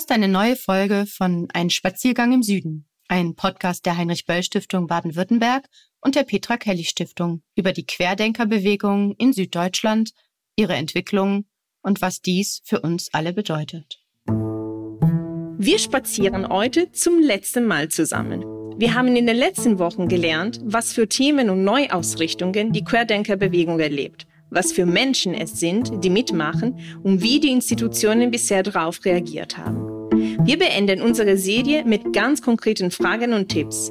hörst eine neue Folge von Ein Spaziergang im Süden, ein Podcast der Heinrich Böll Stiftung Baden-Württemberg und der Petra Kelly Stiftung über die Querdenkerbewegung in Süddeutschland, ihre Entwicklung und was dies für uns alle bedeutet. Wir spazieren heute zum letzten Mal zusammen. Wir haben in den letzten Wochen gelernt, was für Themen und Neuausrichtungen die Querdenkerbewegung erlebt was für Menschen es sind, die mitmachen und wie die Institutionen bisher darauf reagiert haben. Wir beenden unsere Serie mit ganz konkreten Fragen und Tipps.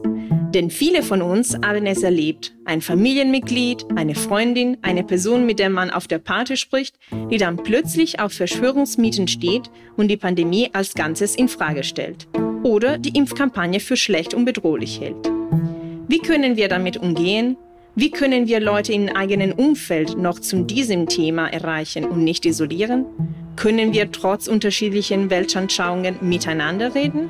Denn viele von uns haben es erlebt. Ein Familienmitglied, eine Freundin, eine Person, mit der man auf der Party spricht, die dann plötzlich auf Verschwörungsmieten steht und die Pandemie als Ganzes in Frage stellt. Oder die Impfkampagne für schlecht und bedrohlich hält. Wie können wir damit umgehen? Wie können wir Leute im eigenen Umfeld noch zu diesem Thema erreichen und nicht isolieren? Können wir trotz unterschiedlichen Weltanschauungen miteinander reden?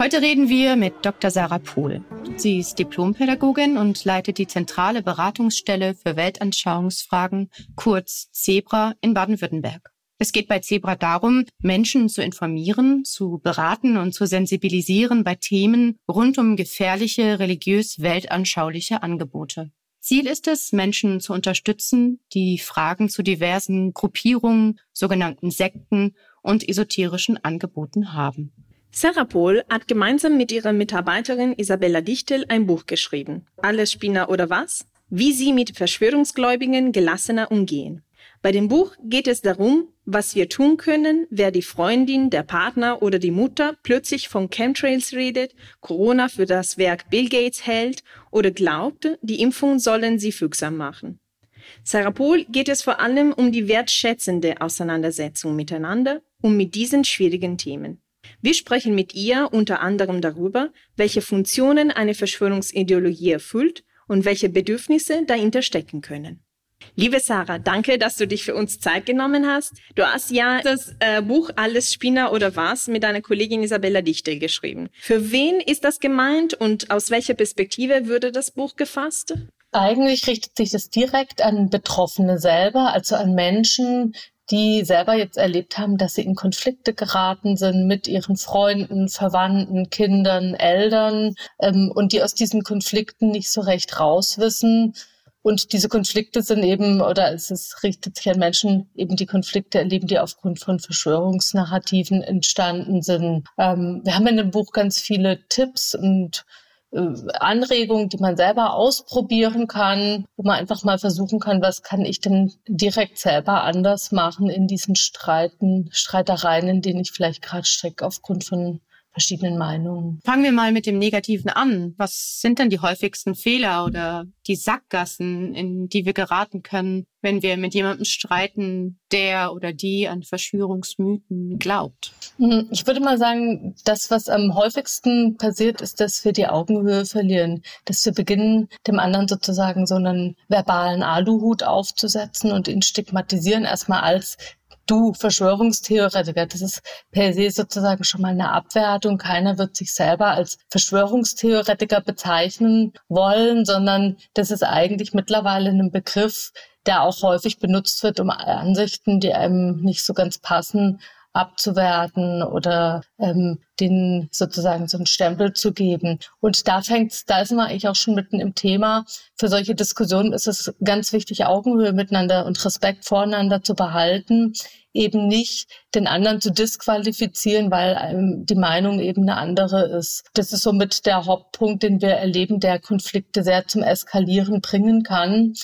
Heute reden wir mit Dr. Sarah Pohl. Sie ist Diplompädagogin und leitet die zentrale Beratungsstelle für Weltanschauungsfragen, kurz Zebra, in Baden-Württemberg. Es geht bei Zebra darum, Menschen zu informieren, zu beraten und zu sensibilisieren bei Themen rund um gefährliche religiös-weltanschauliche Angebote. Ziel ist es, Menschen zu unterstützen, die Fragen zu diversen Gruppierungen, sogenannten Sekten und esoterischen Angeboten haben. Sarah Pohl hat gemeinsam mit ihrer Mitarbeiterin Isabella Dichtel ein Buch geschrieben. Alles Spinner oder was? Wie sie mit Verschwörungsgläubigen gelassener umgehen. Bei dem Buch geht es darum, was wir tun können, wer die Freundin, der Partner oder die Mutter plötzlich von Chemtrails redet, Corona für das Werk Bill Gates hält oder glaubt, die Impfung sollen sie fügsam machen. Sarah Pohl geht es vor allem um die wertschätzende Auseinandersetzung miteinander und mit diesen schwierigen Themen. Wir sprechen mit ihr unter anderem darüber, welche Funktionen eine Verschwörungsideologie erfüllt und welche Bedürfnisse dahinter stecken können. Liebe Sarah, danke, dass du dich für uns Zeit genommen hast. Du hast ja das äh, Buch Alles Spinner oder was mit deiner Kollegin Isabella Dichtel geschrieben. Für wen ist das gemeint und aus welcher Perspektive würde das Buch gefasst? Eigentlich richtet sich das direkt an Betroffene selber, also an Menschen, die selber jetzt erlebt haben, dass sie in Konflikte geraten sind mit ihren Freunden, Verwandten, Kindern, Eltern ähm, und die aus diesen Konflikten nicht so recht rauswissen. Und diese Konflikte sind eben, oder es ist, richtet sich an Menschen, eben die Konflikte erleben, die aufgrund von Verschwörungsnarrativen entstanden sind. Ähm, wir haben in dem Buch ganz viele Tipps und Anregungen, die man selber ausprobieren kann, wo man einfach mal versuchen kann, was kann ich denn direkt selber anders machen in diesen Streiten, Streitereien, in denen ich vielleicht gerade stecke aufgrund von verschiedenen Meinungen. Fangen wir mal mit dem Negativen an. Was sind denn die häufigsten Fehler oder die Sackgassen, in die wir geraten können, wenn wir mit jemandem streiten, der oder die an Verschwörungsmythen glaubt? Hm, ich würde mal sagen, das, was am häufigsten passiert, ist, dass wir die Augenhöhe verlieren, dass wir beginnen, dem anderen sozusagen so einen verbalen Aluhut aufzusetzen und ihn stigmatisieren erstmal als du Verschwörungstheoretiker. Das ist per se sozusagen schon mal eine Abwertung. Keiner wird sich selber als Verschwörungstheoretiker bezeichnen wollen, sondern das ist eigentlich mittlerweile ein Begriff, der auch häufig benutzt wird, um Ansichten, die einem nicht so ganz passen, abzuwerten oder ähm, den sozusagen so einen Stempel zu geben. Und da fängt da sind wir eigentlich auch schon mitten im Thema. Für solche Diskussionen ist es ganz wichtig, Augenhöhe miteinander und Respekt voreinander zu behalten, eben nicht den anderen zu disqualifizieren, weil einem die Meinung eben eine andere ist. Das ist somit der Hauptpunkt, den wir erleben, der Konflikte sehr zum Eskalieren bringen kann.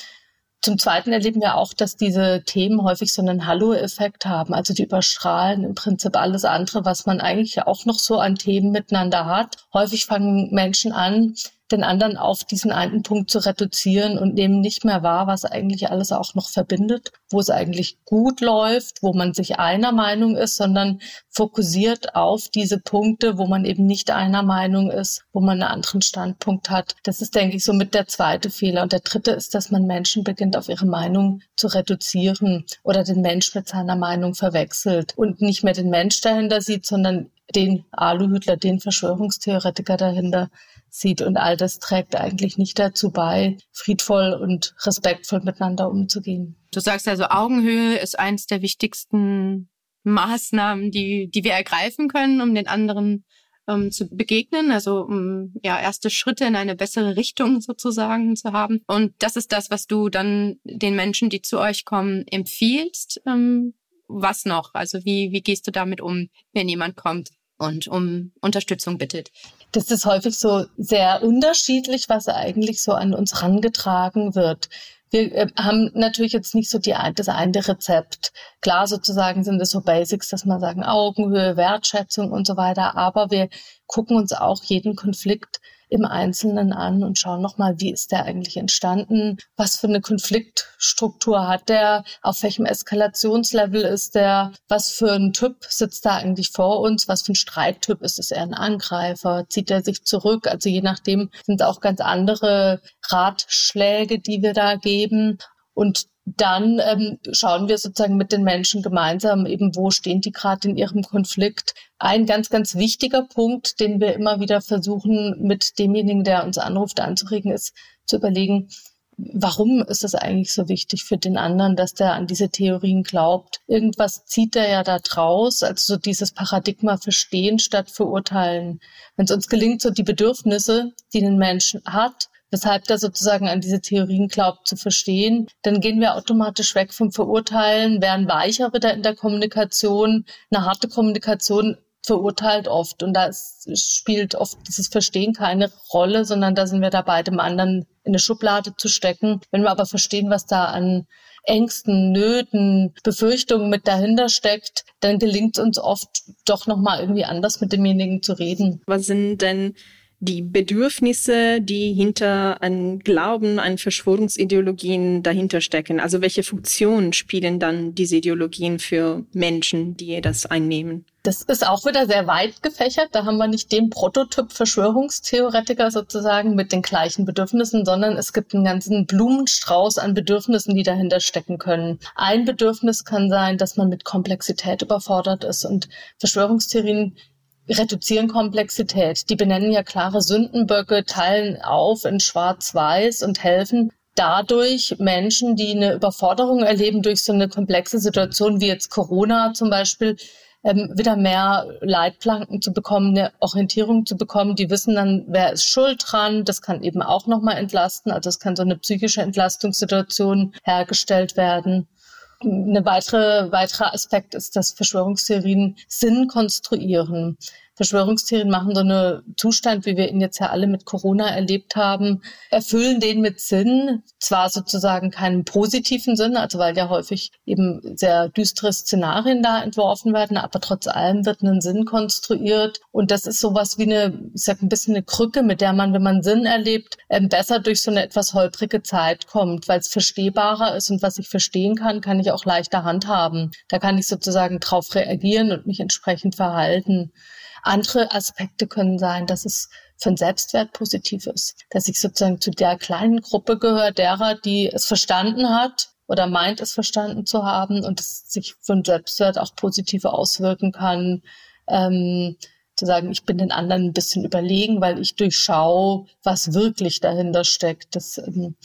Zum Zweiten erleben wir auch, dass diese Themen häufig so einen Hallo-Effekt haben. Also die überstrahlen im Prinzip alles andere, was man eigentlich auch noch so an Themen miteinander hat. Häufig fangen Menschen an, den anderen auf diesen einen Punkt zu reduzieren und nehmen nicht mehr wahr, was eigentlich alles auch noch verbindet, wo es eigentlich gut läuft, wo man sich einer Meinung ist, sondern fokussiert auf diese Punkte, wo man eben nicht einer Meinung ist, wo man einen anderen Standpunkt hat. Das ist, denke ich, somit der zweite Fehler. Und der dritte ist, dass man Menschen beginnt, auf ihre Meinung zu reduzieren oder den Mensch mit seiner Meinung verwechselt und nicht mehr den Mensch dahinter sieht, sondern den Aluhütler, den Verschwörungstheoretiker dahinter sieht. Und all das trägt eigentlich nicht dazu bei, friedvoll und respektvoll miteinander umzugehen. Du sagst also, Augenhöhe ist eins der wichtigsten Maßnahmen, die, die wir ergreifen können, um den anderen ähm, zu begegnen, also um ja erste Schritte in eine bessere Richtung sozusagen zu haben. Und das ist das, was du dann den Menschen, die zu euch kommen, empfiehlst. Ähm, was noch? Also wie, wie gehst du damit um, wenn jemand kommt und um Unterstützung bittet? Das ist häufig so sehr unterschiedlich, was eigentlich so an uns rangetragen wird. Wir äh, haben natürlich jetzt nicht so die, das eine Rezept. Klar, sozusagen sind es so Basics, dass man sagen Augenhöhe, Wertschätzung und so weiter. Aber wir gucken uns auch jeden Konflikt im Einzelnen an und schauen nochmal, wie ist der eigentlich entstanden? Was für eine Konfliktstruktur hat der? Auf welchem Eskalationslevel ist der? Was für ein Typ sitzt da eigentlich vor uns? Was für ein Streittyp ist es? Eher ein Angreifer? Zieht er sich zurück? Also je nachdem sind auch ganz andere Ratschläge, die wir da geben. Und dann ähm, schauen wir sozusagen mit den Menschen gemeinsam eben, wo stehen die gerade in ihrem Konflikt. Ein ganz, ganz wichtiger Punkt, den wir immer wieder versuchen, mit demjenigen, der uns anruft, anzuregen, ist zu überlegen, warum ist es eigentlich so wichtig für den anderen, dass der an diese Theorien glaubt? Irgendwas zieht er ja da draus, also so dieses Paradigma verstehen statt verurteilen. Wenn es uns gelingt, so die Bedürfnisse, die ein Mensch hat, weshalb der sozusagen an diese Theorien glaubt zu verstehen, dann gehen wir automatisch weg vom Verurteilen, werden weicher wieder in der Kommunikation. Eine harte Kommunikation verurteilt oft und da spielt oft dieses Verstehen keine Rolle, sondern da sind wir dabei, dem anderen in eine Schublade zu stecken. Wenn wir aber verstehen, was da an Ängsten, Nöten, Befürchtungen mit dahinter steckt, dann gelingt es uns oft doch nochmal irgendwie anders mit demjenigen zu reden. Was sind denn die Bedürfnisse, die hinter einem Glauben an Verschwörungsideologien dahinter stecken. Also welche Funktion spielen dann diese Ideologien für Menschen, die das einnehmen? Das ist auch wieder sehr weit gefächert. Da haben wir nicht den Prototyp Verschwörungstheoretiker sozusagen mit den gleichen Bedürfnissen, sondern es gibt einen ganzen Blumenstrauß an Bedürfnissen, die dahinter stecken können. Ein Bedürfnis kann sein, dass man mit Komplexität überfordert ist und Verschwörungstheorien reduzieren Komplexität. Die benennen ja klare Sündenböcke, teilen auf in Schwarz-Weiß und helfen dadurch Menschen, die eine Überforderung erleben durch so eine komplexe Situation wie jetzt Corona zum Beispiel, ähm, wieder mehr Leitplanken zu bekommen, eine Orientierung zu bekommen. Die wissen dann, wer ist schuld dran. Das kann eben auch nochmal entlasten. Also es kann so eine psychische Entlastungssituation hergestellt werden. Eine weitere, weiterer Aspekt ist, dass Verschwörungstheorien Sinn konstruieren. Verschwörungstheorien machen so einen Zustand, wie wir ihn jetzt ja alle mit Corona erlebt haben, erfüllen den mit Sinn, zwar sozusagen keinen positiven Sinn, also weil ja häufig eben sehr düstere Szenarien da entworfen werden, aber trotz allem wird ein Sinn konstruiert und das ist sowas wie eine, ich sag ein bisschen eine Krücke, mit der man, wenn man Sinn erlebt, ähm, besser durch so eine etwas holprige Zeit kommt, weil es verstehbarer ist und was ich verstehen kann, kann ich auch leichter handhaben. Da kann ich sozusagen drauf reagieren und mich entsprechend verhalten. Andere Aspekte können sein, dass es für den Selbstwert positiv ist, dass ich sozusagen zu der kleinen Gruppe gehöre, derer, die es verstanden hat oder meint es verstanden zu haben und es sich für den Selbstwert auch positiv auswirken kann. Ähm, zu sagen, ich bin den anderen ein bisschen überlegen, weil ich durchschaue, was wirklich dahinter steckt. Das ähm,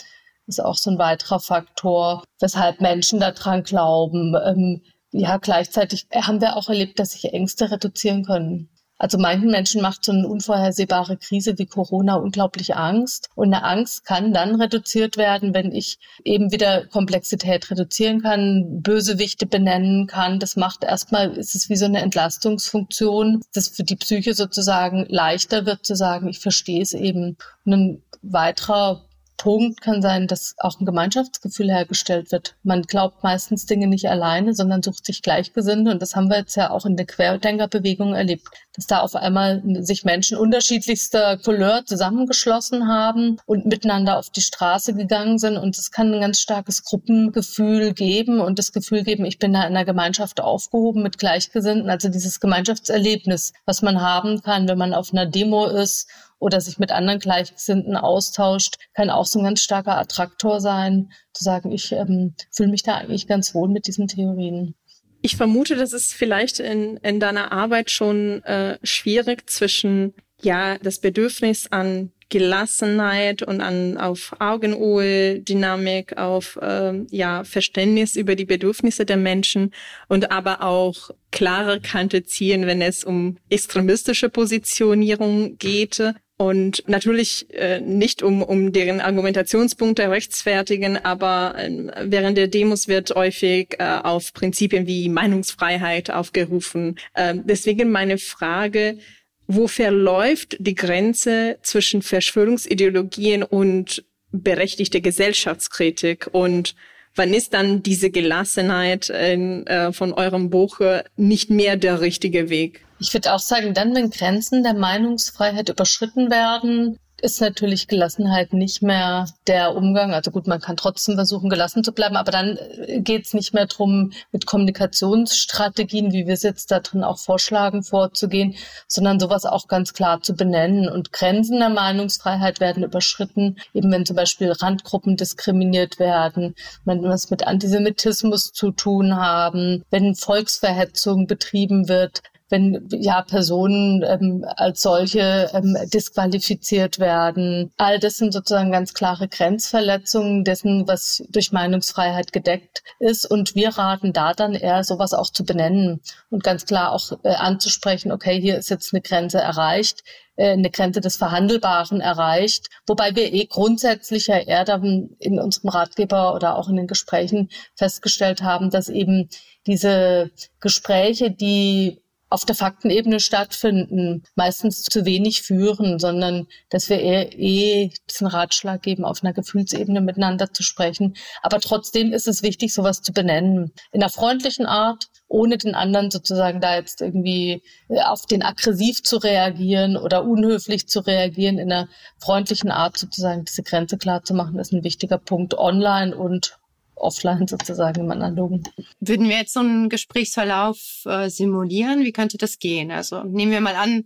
ist auch so ein weiterer Faktor, weshalb Menschen daran glauben. Ähm, ja, gleichzeitig haben wir auch erlebt, dass sich Ängste reduzieren können. Also manchen Menschen macht so eine unvorhersehbare Krise wie Corona unglaublich Angst. Und eine Angst kann dann reduziert werden, wenn ich eben wieder Komplexität reduzieren kann, Bösewichte benennen kann. Das macht erstmal, ist es wie so eine Entlastungsfunktion, das für die Psyche sozusagen leichter wird zu sagen, ich verstehe es eben. Und ein weiterer Punkt kann sein, dass auch ein Gemeinschaftsgefühl hergestellt wird. Man glaubt meistens Dinge nicht alleine, sondern sucht sich Gleichgesinnte. Und das haben wir jetzt ja auch in der Querdenkerbewegung erlebt, dass da auf einmal sich Menschen unterschiedlichster Couleur zusammengeschlossen haben und miteinander auf die Straße gegangen sind. Und es kann ein ganz starkes Gruppengefühl geben und das Gefühl geben, ich bin da in einer Gemeinschaft aufgehoben mit Gleichgesinnten. Also dieses Gemeinschaftserlebnis, was man haben kann, wenn man auf einer Demo ist oder sich mit anderen Gleichgesinnten austauscht, kann auch so ein ganz starker Attraktor sein, zu sagen, ich ähm, fühle mich da eigentlich ganz wohl mit diesen Theorien. Ich vermute, das ist vielleicht in, in deiner Arbeit schon äh, schwierig zwischen ja das Bedürfnis an Gelassenheit und an auf Augenruhe, Dynamik, auf äh, ja Verständnis über die Bedürfnisse der Menschen und aber auch klare Kante ziehen, wenn es um extremistische Positionierung geht und natürlich äh, nicht um, um deren Argumentationspunkte rechtfertigen, aber äh, während der Demos wird häufig äh, auf Prinzipien wie Meinungsfreiheit aufgerufen. Äh, deswegen meine Frage, wo verläuft die Grenze zwischen Verschwörungsideologien und berechtigte Gesellschaftskritik und wann ist dann diese Gelassenheit in, äh, von eurem Buch äh, nicht mehr der richtige Weg? Ich würde auch sagen, dann, wenn Grenzen der Meinungsfreiheit überschritten werden, ist natürlich Gelassenheit nicht mehr der Umgang. Also gut, man kann trotzdem versuchen, gelassen zu bleiben, aber dann äh, geht es nicht mehr drum, mit Kommunikationsstrategien, wie wir es jetzt da drin auch vorschlagen, vorzugehen, sondern sowas auch ganz klar zu benennen. Und Grenzen der Meinungsfreiheit werden überschritten, eben wenn zum Beispiel Randgruppen diskriminiert werden, wenn wir es mit Antisemitismus zu tun haben, wenn Volksverhetzung betrieben wird, wenn ja Personen ähm, als solche ähm, disqualifiziert werden. All das sind sozusagen ganz klare Grenzverletzungen dessen, was durch Meinungsfreiheit gedeckt ist. Und wir raten da dann eher, sowas auch zu benennen und ganz klar auch äh, anzusprechen, okay, hier ist jetzt eine Grenze erreicht äh, eine Grenze des Verhandelbaren erreicht, wobei wir eh grundsätzlich ja eher dann in unserem Ratgeber oder auch in den Gesprächen festgestellt haben, dass eben diese Gespräche, die auf der Faktenebene stattfinden, meistens zu wenig führen, sondern dass wir eher eh diesen Ratschlag geben, auf einer Gefühlsebene miteinander zu sprechen. Aber trotzdem ist es wichtig, sowas zu benennen. In einer freundlichen Art, ohne den anderen sozusagen da jetzt irgendwie äh, auf den aggressiv zu reagieren oder unhöflich zu reagieren, in einer freundlichen Art sozusagen diese Grenze klar zu machen, ist ein wichtiger Punkt online und offline sozusagen im analogen. Würden wir jetzt so einen Gesprächsverlauf äh, simulieren? Wie könnte das gehen? Also nehmen wir mal an,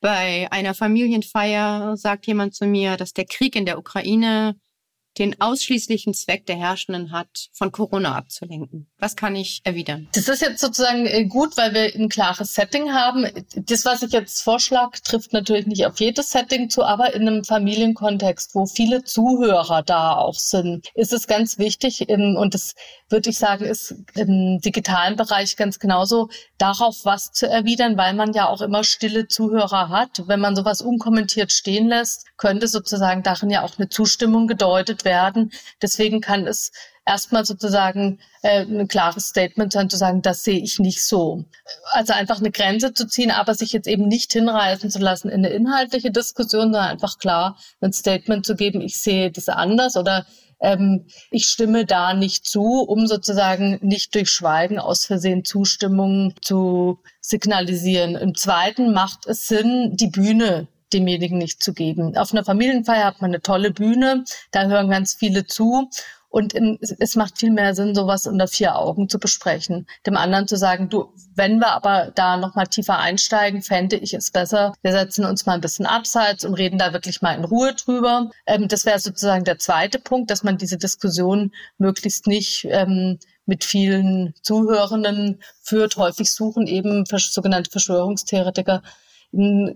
bei einer Familienfeier sagt jemand zu mir, dass der Krieg in der Ukraine den ausschließlichen Zweck der Herrschenden hat, von Corona abzulenken. Was kann ich erwidern? Das ist jetzt sozusagen äh, gut, weil wir ein klares Setting haben. Das, was ich jetzt vorschlage, trifft natürlich nicht auf jedes Setting zu, aber in einem Familienkontext, wo viele Zuhörer da auch sind, ist es ganz wichtig, und das würde ich sagen, ist im digitalen Bereich ganz genauso, darauf was zu erwidern, weil man ja auch immer stille Zuhörer hat. Wenn man sowas unkommentiert stehen lässt, könnte sozusagen darin ja auch eine Zustimmung gedeutet werden. Deswegen kann es erstmal sozusagen äh, ein klares Statement sein, zu sagen, das sehe ich nicht so. Also einfach eine Grenze zu ziehen, aber sich jetzt eben nicht hinreißen zu lassen in eine inhaltliche Diskussion, sondern einfach klar ein Statement zu geben, ich sehe das anders oder ähm, ich stimme da nicht zu, um sozusagen nicht durch Schweigen aus Versehen Zustimmung zu signalisieren. Im zweiten macht es Sinn, die Bühne demjenigen nicht zu geben. Auf einer Familienfeier hat man eine tolle Bühne, da hören ganz viele zu und in, es macht viel mehr Sinn, sowas unter vier Augen zu besprechen. Dem anderen zu sagen, du, wenn wir aber da nochmal tiefer einsteigen, fände ich es besser, wir setzen uns mal ein bisschen abseits und reden da wirklich mal in Ruhe drüber. Ähm, das wäre sozusagen der zweite Punkt, dass man diese Diskussion möglichst nicht ähm, mit vielen Zuhörenden führt. Häufig suchen eben sogenannte Verschwörungstheoretiker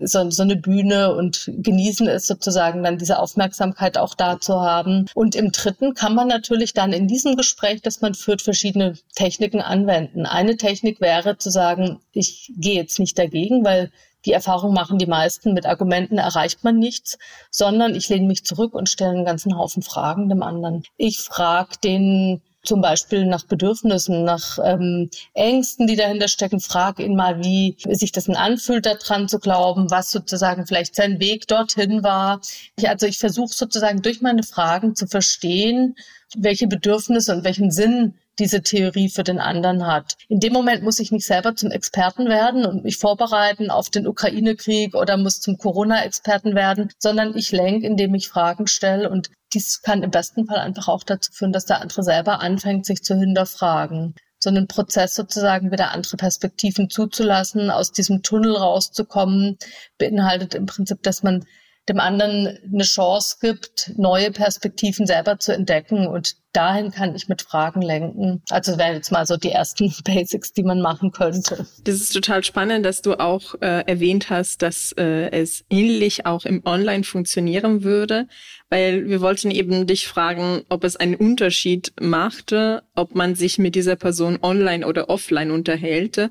so, so eine Bühne und genießen es sozusagen dann diese Aufmerksamkeit auch da zu haben. Und im dritten kann man natürlich dann in diesem Gespräch, das man führt, verschiedene Techniken anwenden. Eine Technik wäre zu sagen, ich gehe jetzt nicht dagegen, weil die Erfahrung machen die meisten, mit Argumenten erreicht man nichts, sondern ich lehne mich zurück und stelle einen ganzen Haufen Fragen dem anderen. Ich frage den zum Beispiel nach Bedürfnissen, nach ähm, Ängsten, die dahinter stecken. Frag ihn mal, wie sich das anfühlt, daran zu glauben, was sozusagen vielleicht sein Weg dorthin war. Ich, also ich versuche sozusagen durch meine Fragen zu verstehen, welche Bedürfnisse und welchen Sinn diese Theorie für den anderen hat. In dem Moment muss ich nicht selber zum Experten werden und mich vorbereiten auf den Ukraine-Krieg oder muss zum Corona-Experten werden, sondern ich lenke, indem ich Fragen stelle und dies kann im besten Fall einfach auch dazu führen, dass der andere selber anfängt, sich zu hinterfragen so einen Prozess sozusagen wieder andere Perspektiven zuzulassen, aus diesem Tunnel rauszukommen, beinhaltet im Prinzip, dass man dem anderen eine Chance gibt, neue Perspektiven selber zu entdecken. Und dahin kann ich mit Fragen lenken. Also wären jetzt mal so die ersten Basics, die man machen könnte. Das ist total spannend, dass du auch äh, erwähnt hast, dass äh, es ähnlich auch im Online funktionieren würde, weil wir wollten eben dich fragen, ob es einen Unterschied machte, ob man sich mit dieser Person online oder offline unterhält.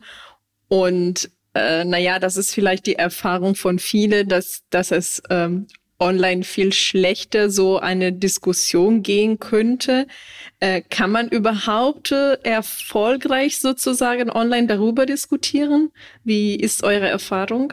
Und äh, naja, das ist vielleicht die Erfahrung von vielen, dass, dass es ähm, online viel schlechter so eine Diskussion gehen könnte. Äh, kann man überhaupt äh, erfolgreich sozusagen online darüber diskutieren? Wie ist eure Erfahrung?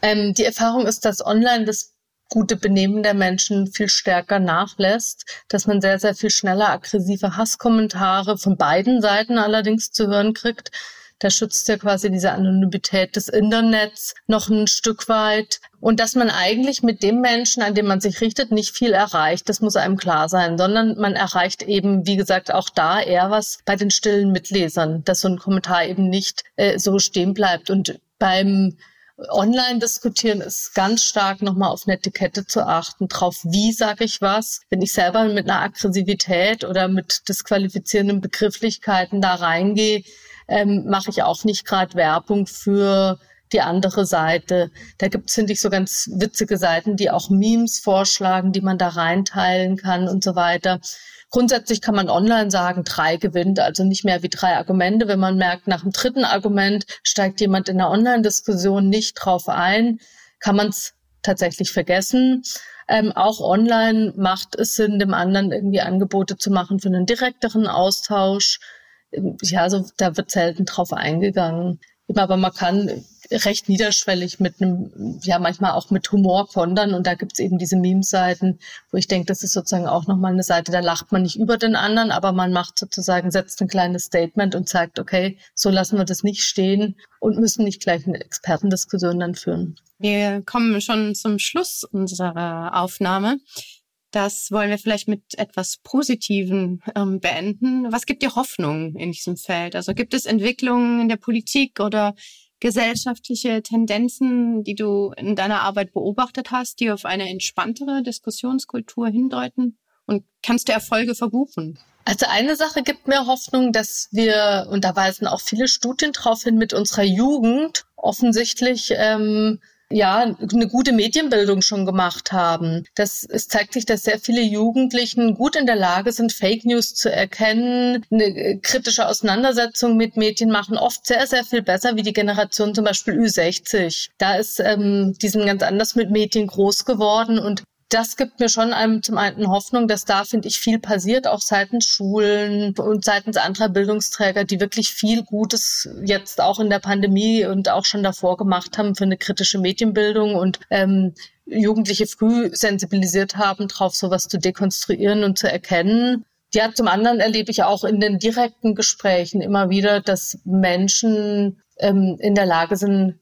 Ähm, die Erfahrung ist, dass online das gute Benehmen der Menschen viel stärker nachlässt, dass man sehr, sehr viel schneller aggressive Hasskommentare von beiden Seiten allerdings zu hören kriegt da schützt ja quasi diese Anonymität des Internets noch ein Stück weit. Und dass man eigentlich mit dem Menschen, an dem man sich richtet, nicht viel erreicht, das muss einem klar sein, sondern man erreicht eben, wie gesagt, auch da eher was bei den stillen Mitlesern, dass so ein Kommentar eben nicht äh, so stehen bleibt. Und beim Online-Diskutieren ist ganz stark nochmal auf eine Etikette zu achten, drauf, wie sage ich was. Wenn ich selber mit einer Aggressivität oder mit disqualifizierenden Begrifflichkeiten da reingehe, ähm, mache ich auch nicht gerade Werbung für die andere Seite. Da gibt es, finde ich, so ganz witzige Seiten, die auch Memes vorschlagen, die man da reinteilen kann und so weiter. Grundsätzlich kann man online sagen, drei gewinnt, also nicht mehr wie drei Argumente. Wenn man merkt, nach dem dritten Argument steigt jemand in der Online-Diskussion nicht drauf ein, kann man es tatsächlich vergessen. Ähm, auch online macht es Sinn, dem anderen irgendwie Angebote zu machen für einen direkteren Austausch ja, also da wird selten drauf eingegangen. Aber man kann recht niederschwellig mit einem, ja manchmal auch mit Humor kontern und da gibt's eben diese Meme-Seiten, wo ich denke, das ist sozusagen auch nochmal eine Seite, da lacht man nicht über den anderen, aber man macht sozusagen, setzt ein kleines Statement und sagt, okay, so lassen wir das nicht stehen und müssen nicht gleich eine Expertendiskussion dann führen. Wir kommen schon zum Schluss unserer Aufnahme. Das wollen wir vielleicht mit etwas Positiven ähm, beenden. Was gibt dir Hoffnung in diesem Feld? Also gibt es Entwicklungen in der Politik oder gesellschaftliche Tendenzen, die du in deiner Arbeit beobachtet hast, die auf eine entspanntere Diskussionskultur hindeuten? Und kannst du Erfolge verbuchen? Also eine Sache gibt mir Hoffnung, dass wir, und da weisen auch viele Studien drauf hin, mit unserer Jugend offensichtlich ähm, ja, eine gute Medienbildung schon gemacht haben. Das, es zeigt sich, dass sehr viele Jugendlichen gut in der Lage sind, Fake News zu erkennen, eine äh, kritische Auseinandersetzung mit Medien machen, oft sehr, sehr viel besser wie die Generation zum Beispiel Ü60. Da ist ähm, die sind ganz anders mit Medien groß geworden und das gibt mir schon einem zum einen Hoffnung, dass da, finde ich, viel passiert, auch seitens Schulen und seitens anderer Bildungsträger, die wirklich viel Gutes jetzt auch in der Pandemie und auch schon davor gemacht haben für eine kritische Medienbildung und ähm, Jugendliche früh sensibilisiert haben, darauf sowas zu dekonstruieren und zu erkennen. Ja, zum anderen erlebe ich auch in den direkten Gesprächen immer wieder, dass Menschen ähm, in der Lage sind,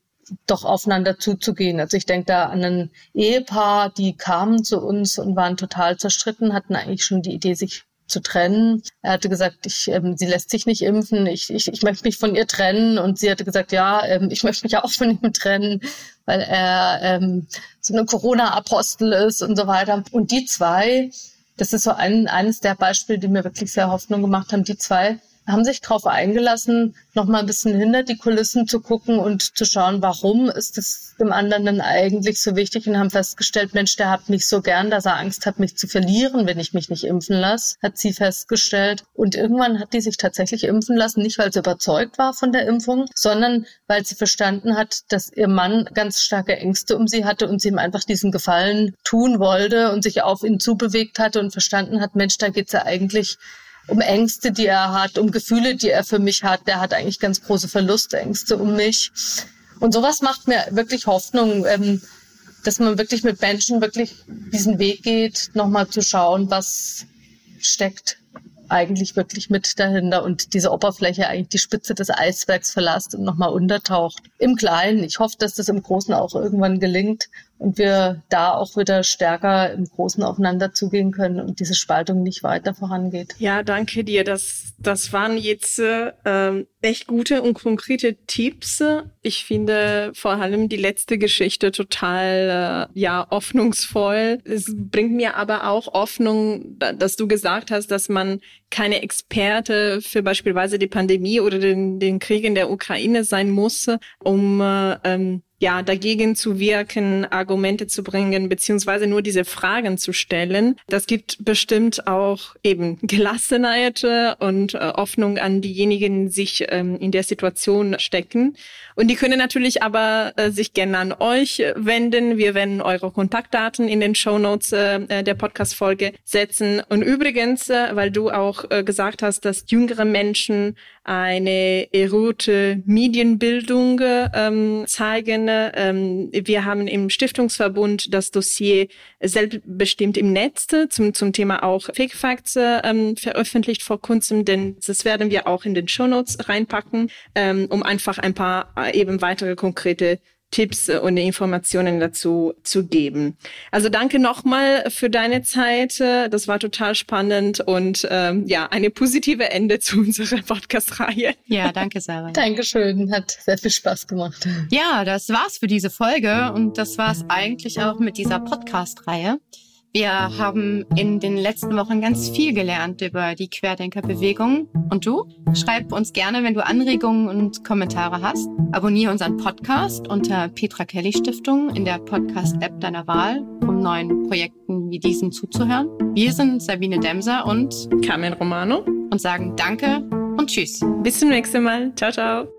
doch aufeinander zuzugehen. Also ich denke da an ein Ehepaar, die kamen zu uns und waren total zerstritten, hatten eigentlich schon die Idee, sich zu trennen. Er hatte gesagt, ich, ähm, sie lässt sich nicht impfen, ich, ich, ich möchte mich von ihr trennen. Und sie hatte gesagt, ja, ähm, ich möchte mich auch von ihm trennen, weil er ähm, so eine Corona-Apostel ist und so weiter. Und die zwei, das ist so ein, eines der Beispiele, die mir wirklich sehr Hoffnung gemacht haben, die zwei haben sich darauf eingelassen, noch mal ein bisschen hinter die Kulissen zu gucken und zu schauen, warum ist es dem anderen dann eigentlich so wichtig und haben festgestellt, Mensch, der hat mich so gern, dass er Angst hat, mich zu verlieren, wenn ich mich nicht impfen lasse, hat sie festgestellt. Und irgendwann hat die sich tatsächlich impfen lassen, nicht weil sie überzeugt war von der Impfung, sondern weil sie verstanden hat, dass ihr Mann ganz starke Ängste um sie hatte und sie ihm einfach diesen Gefallen tun wollte und sich auf ihn zubewegt hatte und verstanden hat, Mensch, da geht's ja eigentlich um Ängste, die er hat, um Gefühle, die er für mich hat. Der hat eigentlich ganz große Verlustängste um mich. Und sowas macht mir wirklich Hoffnung, ähm, dass man wirklich mit Menschen wirklich diesen Weg geht, nochmal zu schauen, was steckt eigentlich wirklich mit dahinter und diese Oberfläche eigentlich die Spitze des Eisbergs verlasst und nochmal untertaucht. Im Kleinen. Ich hoffe, dass das im Großen auch irgendwann gelingt und wir da auch wieder stärker im Großen aufeinander zugehen können und diese Spaltung nicht weiter vorangeht. Ja, danke dir. Das, das waren jetzt äh, echt gute und konkrete Tipps. Ich finde vor allem die letzte Geschichte total äh, ja hoffnungsvoll. Es bringt mir aber auch Hoffnung, dass du gesagt hast, dass man keine Experte für beispielsweise die Pandemie oder den, den Krieg in der Ukraine sein muss, um äh, ähm, ja, dagegen zu wirken, Argumente zu bringen, beziehungsweise nur diese Fragen zu stellen. Das gibt bestimmt auch eben Gelassenheit und äh, Hoffnung an diejenigen, die sich ähm, in der Situation stecken. Und die können natürlich aber äh, sich gerne an euch wenden. Wir werden eure Kontaktdaten in den Show Notes äh, der Podcast-Folge setzen. Und übrigens, äh, weil du auch äh, gesagt hast, dass jüngere Menschen eine erhöhte Medienbildung ähm, zeigen. Ähm, wir haben im Stiftungsverbund das Dossier selbstbestimmt im Netz zum, zum Thema auch Fake Facts ähm, veröffentlicht vor kurzem, denn das werden wir auch in den Show Notes reinpacken, ähm, um einfach ein paar äh, eben weitere konkrete Tipps und Informationen dazu zu geben. Also danke nochmal für deine Zeit. Das war total spannend und ähm, ja, eine positive Ende zu unserer Podcast-Reihe. Ja, danke, Sarah. Dankeschön. Hat sehr viel Spaß gemacht. Ja, das war's für diese Folge und das war's eigentlich auch mit dieser Podcast-Reihe. Wir haben in den letzten Wochen ganz viel gelernt über die Querdenkerbewegung. Und du? Schreib uns gerne, wenn du Anregungen und Kommentare hast. Abonniere unseren Podcast unter Petra Kelly Stiftung in der Podcast-App deiner Wahl, um neuen Projekten wie diesen zuzuhören. Wir sind Sabine Demser und Carmen Romano und sagen Danke und Tschüss. Bis zum nächsten Mal. Ciao, ciao.